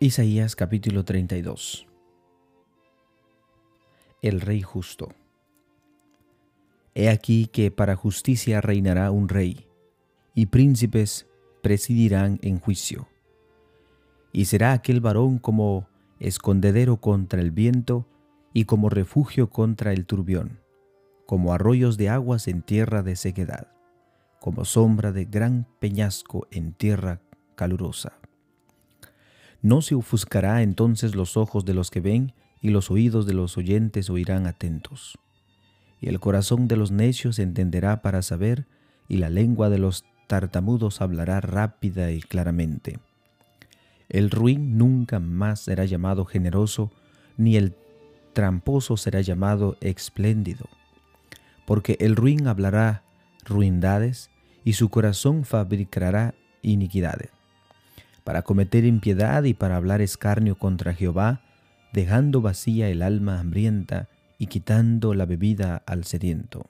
Isaías capítulo 32 El Rey Justo He aquí que para justicia reinará un rey, y príncipes presidirán en juicio. Y será aquel varón como escondedero contra el viento y como refugio contra el turbión, como arroyos de aguas en tierra de sequedad, como sombra de gran peñasco en tierra calurosa. No se ofuscará entonces los ojos de los que ven, y los oídos de los oyentes oirán atentos. Y el corazón de los necios entenderá para saber, y la lengua de los tartamudos hablará rápida y claramente. El ruin nunca más será llamado generoso, ni el tramposo será llamado espléndido, porque el ruin hablará ruindades, y su corazón fabricará iniquidades para cometer impiedad y para hablar escarnio contra Jehová, dejando vacía el alma hambrienta y quitando la bebida al sediento.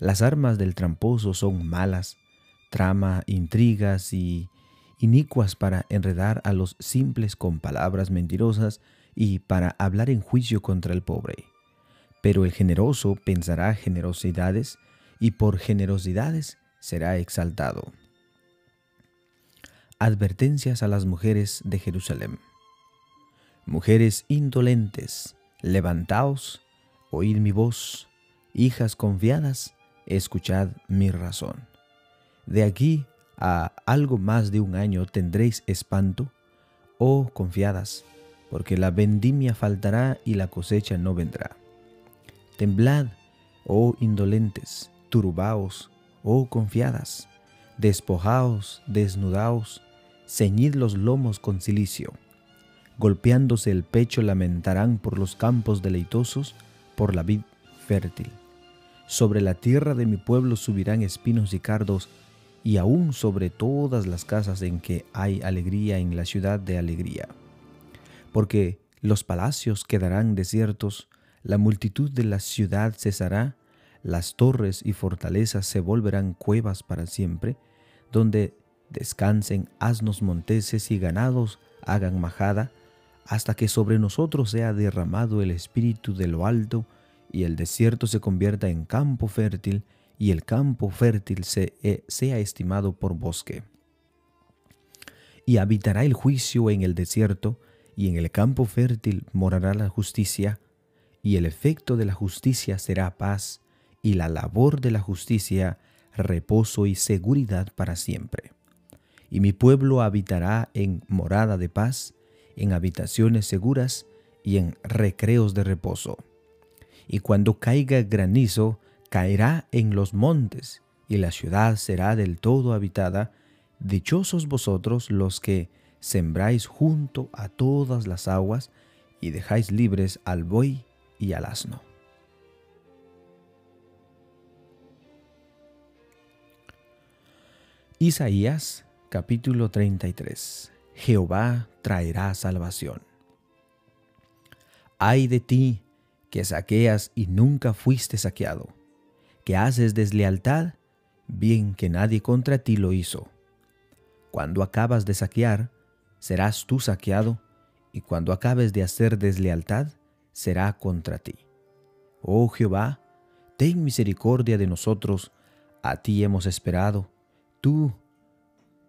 Las armas del tramposo son malas, trama intrigas y inicuas para enredar a los simples con palabras mentirosas y para hablar en juicio contra el pobre. Pero el generoso pensará generosidades y por generosidades será exaltado. Advertencias a las mujeres de Jerusalén. Mujeres indolentes, levantaos, oíd mi voz, hijas confiadas, escuchad mi razón. De aquí a algo más de un año tendréis espanto, oh confiadas, porque la vendimia faltará y la cosecha no vendrá. Temblad, oh indolentes, turbaos, oh confiadas, despojaos, desnudaos, ceñid los lomos con cilicio. Golpeándose el pecho lamentarán por los campos deleitosos, por la vid fértil. Sobre la tierra de mi pueblo subirán espinos y cardos, y aún sobre todas las casas en que hay alegría en la ciudad de alegría. Porque los palacios quedarán desiertos, la multitud de la ciudad cesará, las torres y fortalezas se volverán cuevas para siempre, donde descansen asnos monteses y ganados hagan majada, hasta que sobre nosotros sea derramado el espíritu de lo alto, y el desierto se convierta en campo fértil, y el campo fértil eh, sea estimado por bosque. Y habitará el juicio en el desierto, y en el campo fértil morará la justicia, y el efecto de la justicia será paz, y la labor de la justicia reposo y seguridad para siempre y mi pueblo habitará en morada de paz, en habitaciones seguras y en recreos de reposo. Y cuando caiga granizo, caerá en los montes, y la ciudad será del todo habitada. Dichosos vosotros los que sembráis junto a todas las aguas, y dejáis libres al buey y al asno. Isaías Capítulo 33 Jehová traerá salvación. Ay de ti que saqueas y nunca fuiste saqueado, que haces deslealtad, bien que nadie contra ti lo hizo. Cuando acabas de saquear, serás tú saqueado, y cuando acabes de hacer deslealtad, será contra ti. Oh Jehová, ten misericordia de nosotros, a ti hemos esperado, tú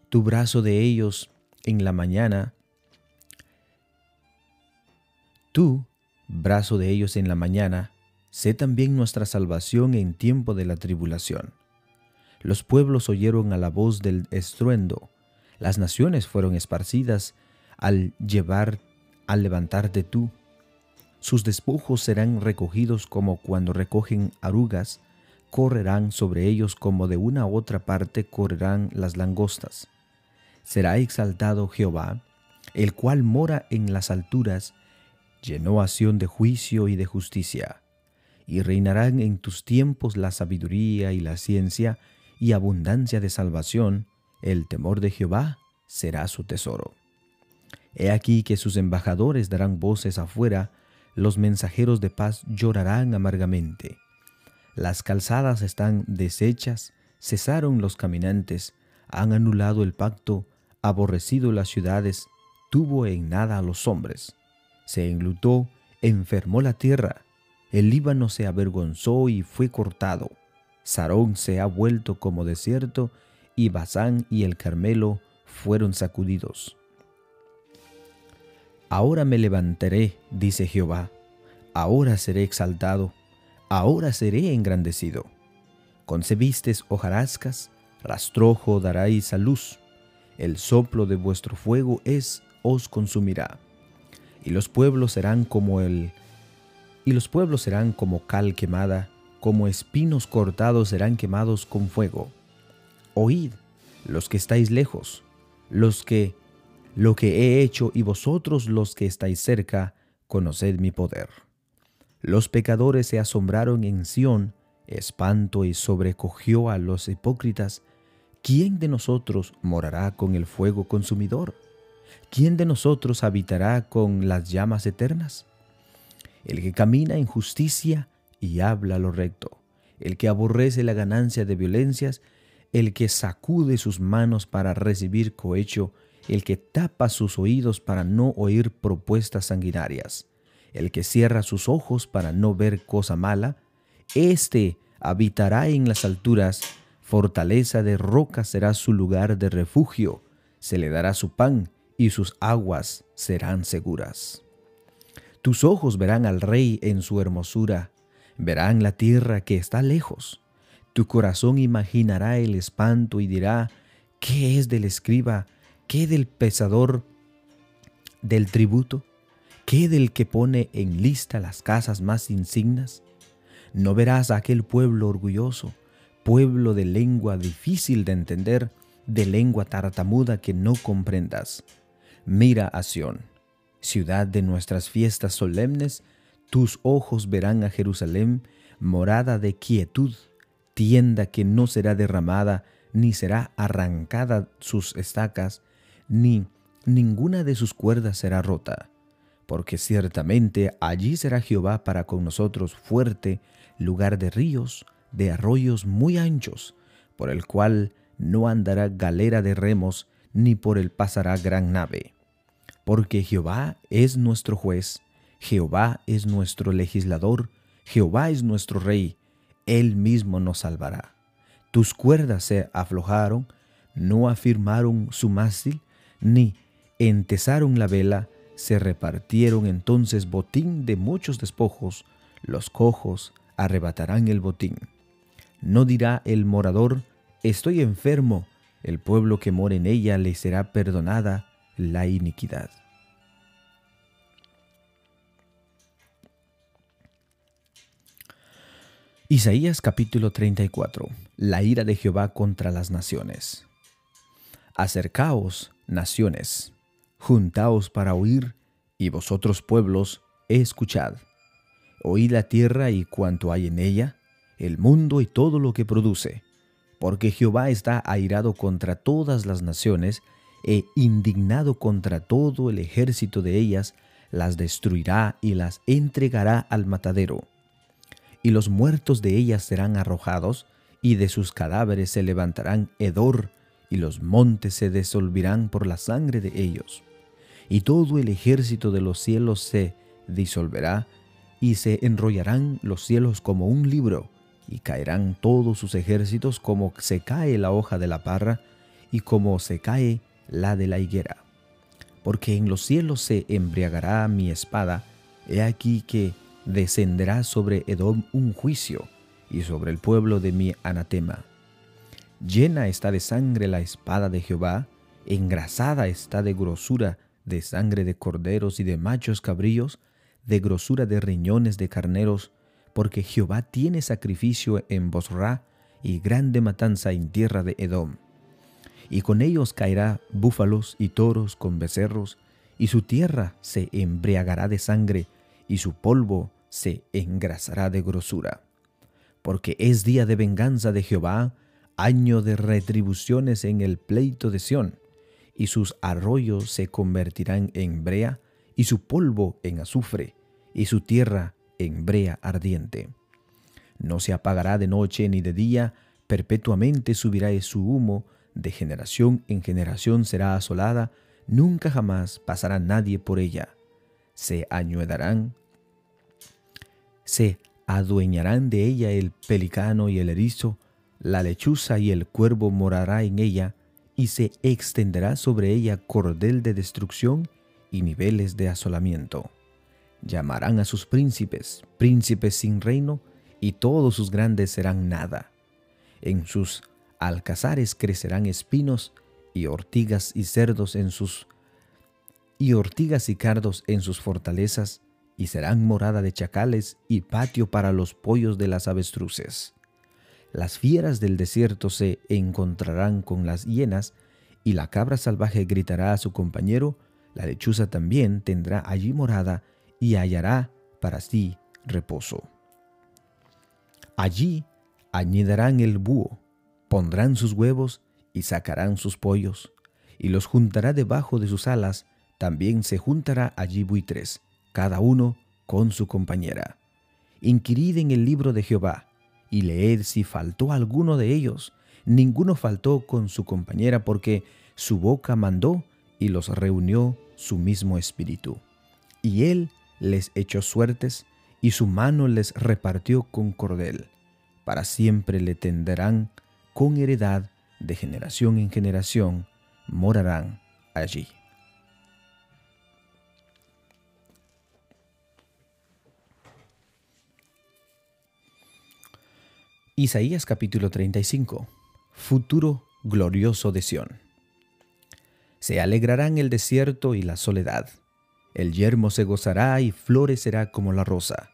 tu brazo de ellos en la mañana, tú, brazo de ellos en la mañana, sé también nuestra salvación en tiempo de la tribulación. Los pueblos oyeron a la voz del estruendo, las naciones fueron esparcidas al llevar, al levantarte tú. Sus despojos serán recogidos como cuando recogen arugas, correrán sobre ellos como de una a otra parte correrán las langostas será exaltado Jehová, el cual mora en las alturas, llenó acción de juicio y de justicia, y reinarán en tus tiempos la sabiduría y la ciencia y abundancia de salvación, el temor de Jehová será su tesoro. He aquí que sus embajadores darán voces afuera, los mensajeros de paz llorarán amargamente. Las calzadas están deshechas, cesaron los caminantes, han anulado el pacto, aborrecido las ciudades, detuvo en nada a los hombres. Se enlutó, enfermó la tierra. El Líbano se avergonzó y fue cortado. Sarón se ha vuelto como desierto, y Basán y el Carmelo fueron sacudidos. Ahora me levantaré, dice Jehová, ahora seré exaltado, ahora seré engrandecido. Concebiste hojarascas, rastrojo daráis a luz, el soplo de vuestro fuego es, os consumirá. Y los pueblos serán como el, y los pueblos serán como cal quemada, como espinos cortados serán quemados con fuego. Oíd, los que estáis lejos, los que lo que he hecho y vosotros los que estáis cerca, conoced mi poder. Los pecadores se asombraron en Sión, espanto y sobrecogió a los hipócritas. ¿Quién de nosotros morará con el fuego consumidor? ¿Quién de nosotros habitará con las llamas eternas? El que camina en justicia y habla lo recto, el que aborrece la ganancia de violencias, el que sacude sus manos para recibir cohecho, el que tapa sus oídos para no oír propuestas sanguinarias, el que cierra sus ojos para no ver cosa mala, éste habitará en las alturas, fortaleza de roca será su lugar de refugio, se le dará su pan y sus aguas serán seguras. Tus ojos verán al rey en su hermosura, verán la tierra que está lejos. Tu corazón imaginará el espanto y dirá, ¿qué es del escriba ¿Qué del pesador del tributo? ¿Qué del que pone en lista las casas más insignas? No verás a aquel pueblo orgulloso, pueblo de lengua difícil de entender, de lengua tartamuda que no comprendas. Mira a Sión, ciudad de nuestras fiestas solemnes, tus ojos verán a Jerusalén, morada de quietud, tienda que no será derramada, ni será arrancada sus estacas, ni ninguna de sus cuerdas será rota, porque ciertamente allí será Jehová para con nosotros fuerte, lugar de ríos, de arroyos muy anchos, por el cual no andará galera de remos, ni por él pasará gran nave. Porque Jehová es nuestro juez, Jehová es nuestro legislador, Jehová es nuestro rey, él mismo nos salvará. Tus cuerdas se aflojaron, no afirmaron su mástil, ni entesaron la vela, se repartieron entonces botín de muchos despojos, los cojos arrebatarán el botín. No dirá el morador, estoy enfermo, el pueblo que mora en ella le será perdonada la iniquidad. Isaías capítulo 34 La ira de Jehová contra las naciones. Acercaos, naciones, juntaos para oír, y vosotros pueblos, escuchad. Oíd la tierra y cuanto hay en ella, el mundo y todo lo que produce, porque Jehová está airado contra todas las naciones, e indignado contra todo el ejército de ellas, las destruirá y las entregará al matadero. Y los muertos de ellas serán arrojados, y de sus cadáveres se levantarán hedor, y los montes se disolverán por la sangre de ellos, y todo el ejército de los cielos se disolverá, y se enrollarán los cielos como un libro, y caerán todos sus ejércitos como se cae la hoja de la parra, y como se cae la de la higuera. Porque en los cielos se embriagará mi espada, he aquí que descenderá sobre Edom un juicio, y sobre el pueblo de mi anatema Llena está de sangre la espada de Jehová, engrasada está de grosura de sangre de corderos y de machos cabríos, de grosura de riñones de carneros, porque Jehová tiene sacrificio en Bosra y grande matanza en tierra de Edom. Y con ellos caerá búfalos y toros con becerros, y su tierra se embriagará de sangre, y su polvo se engrasará de grosura. Porque es día de venganza de Jehová, año de retribuciones en el pleito de Sión, y sus arroyos se convertirán en brea, y su polvo en azufre, y su tierra en brea ardiente. No se apagará de noche ni de día, perpetuamente subirá su humo, de generación en generación será asolada, nunca jamás pasará nadie por ella. Se añudarán, se adueñarán de ella el pelicano y el erizo, la lechuza y el cuervo morará en ella, y se extenderá sobre ella cordel de destrucción y niveles de asolamiento. Llamarán a sus príncipes, príncipes sin reino, y todos sus grandes serán nada. En sus alcazares crecerán espinos y ortigas y cerdos en sus y ortigas y cardos en sus fortalezas, y serán morada de chacales y patio para los pollos de las avestruces. Las fieras del desierto se encontrarán con las hienas, y la cabra salvaje gritará a su compañero, la lechuza también tendrá allí morada y hallará para sí reposo. Allí añidarán el búho, pondrán sus huevos y sacarán sus pollos, y los juntará debajo de sus alas, también se juntará allí buitres, cada uno con su compañera. Inquirid en el libro de Jehová, y leed si faltó alguno de ellos. Ninguno faltó con su compañera, porque su boca mandó y los reunió su mismo espíritu. Y él les echó suertes, y su mano les repartió con cordel. Para siempre le tenderán con heredad de generación en generación, morarán allí. Isaías capítulo 35 Futuro glorioso de Sión. Se alegrarán el desierto y la soledad. El yermo se gozará y florecerá como la rosa.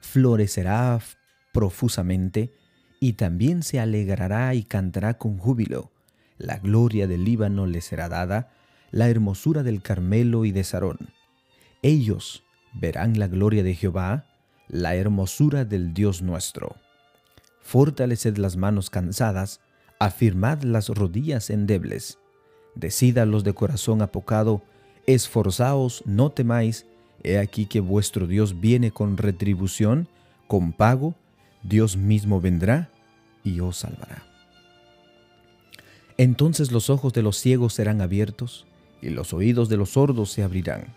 Florecerá profusamente y también se alegrará y cantará con júbilo. La gloria del Líbano le será dada, la hermosura del Carmelo y de Sarón. Ellos verán la gloria de Jehová, la hermosura del Dios nuestro. Fortaleced las manos cansadas, afirmad las rodillas endebles. Decid los de corazón apocado, esforzaos, no temáis, he aquí que vuestro Dios viene con retribución, con pago, Dios mismo vendrá y os salvará. Entonces los ojos de los ciegos serán abiertos y los oídos de los sordos se abrirán.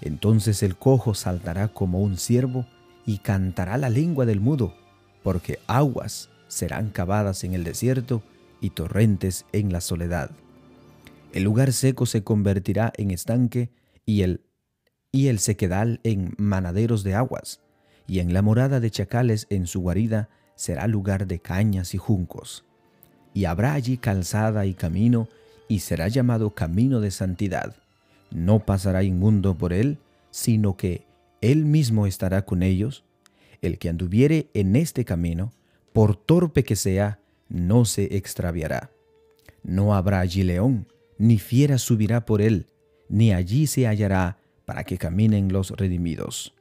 Entonces el cojo saltará como un ciervo y cantará la lengua del mudo, porque aguas serán cavadas en el desierto y torrentes en la soledad. El lugar seco se convertirá en estanque y el, y el sequedal en manaderos de aguas y en la morada de chacales en su guarida será lugar de cañas y juncos. Y habrá allí calzada y camino, y será llamado camino de santidad. No pasará inmundo por él, sino que él mismo estará con ellos. El que anduviere en este camino, por torpe que sea, no se extraviará. No habrá allí león, ni fiera subirá por él, ni allí se hallará para que caminen los redimidos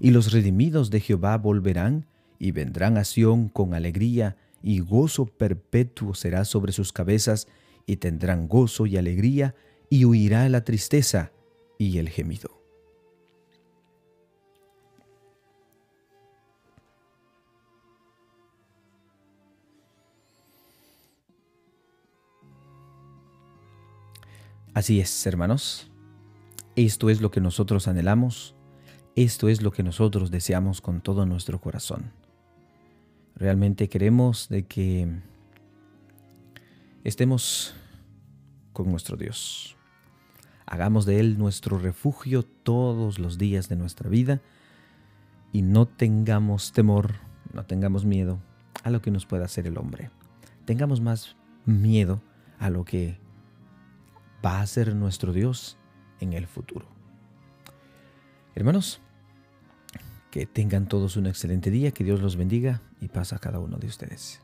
y los redimidos de Jehová volverán y vendrán a Sión con alegría, y gozo perpetuo será sobre sus cabezas, y tendrán gozo y alegría, y huirá la tristeza y el gemido. Así es, hermanos. Esto es lo que nosotros anhelamos esto es lo que nosotros deseamos con todo nuestro corazón. Realmente queremos de que estemos con nuestro Dios. Hagamos de Él nuestro refugio todos los días de nuestra vida y no tengamos temor, no tengamos miedo a lo que nos pueda hacer el hombre. Tengamos más miedo a lo que va a ser nuestro Dios en el futuro. Hermanos, que tengan todos un excelente día, que Dios los bendiga y pasa a cada uno de ustedes.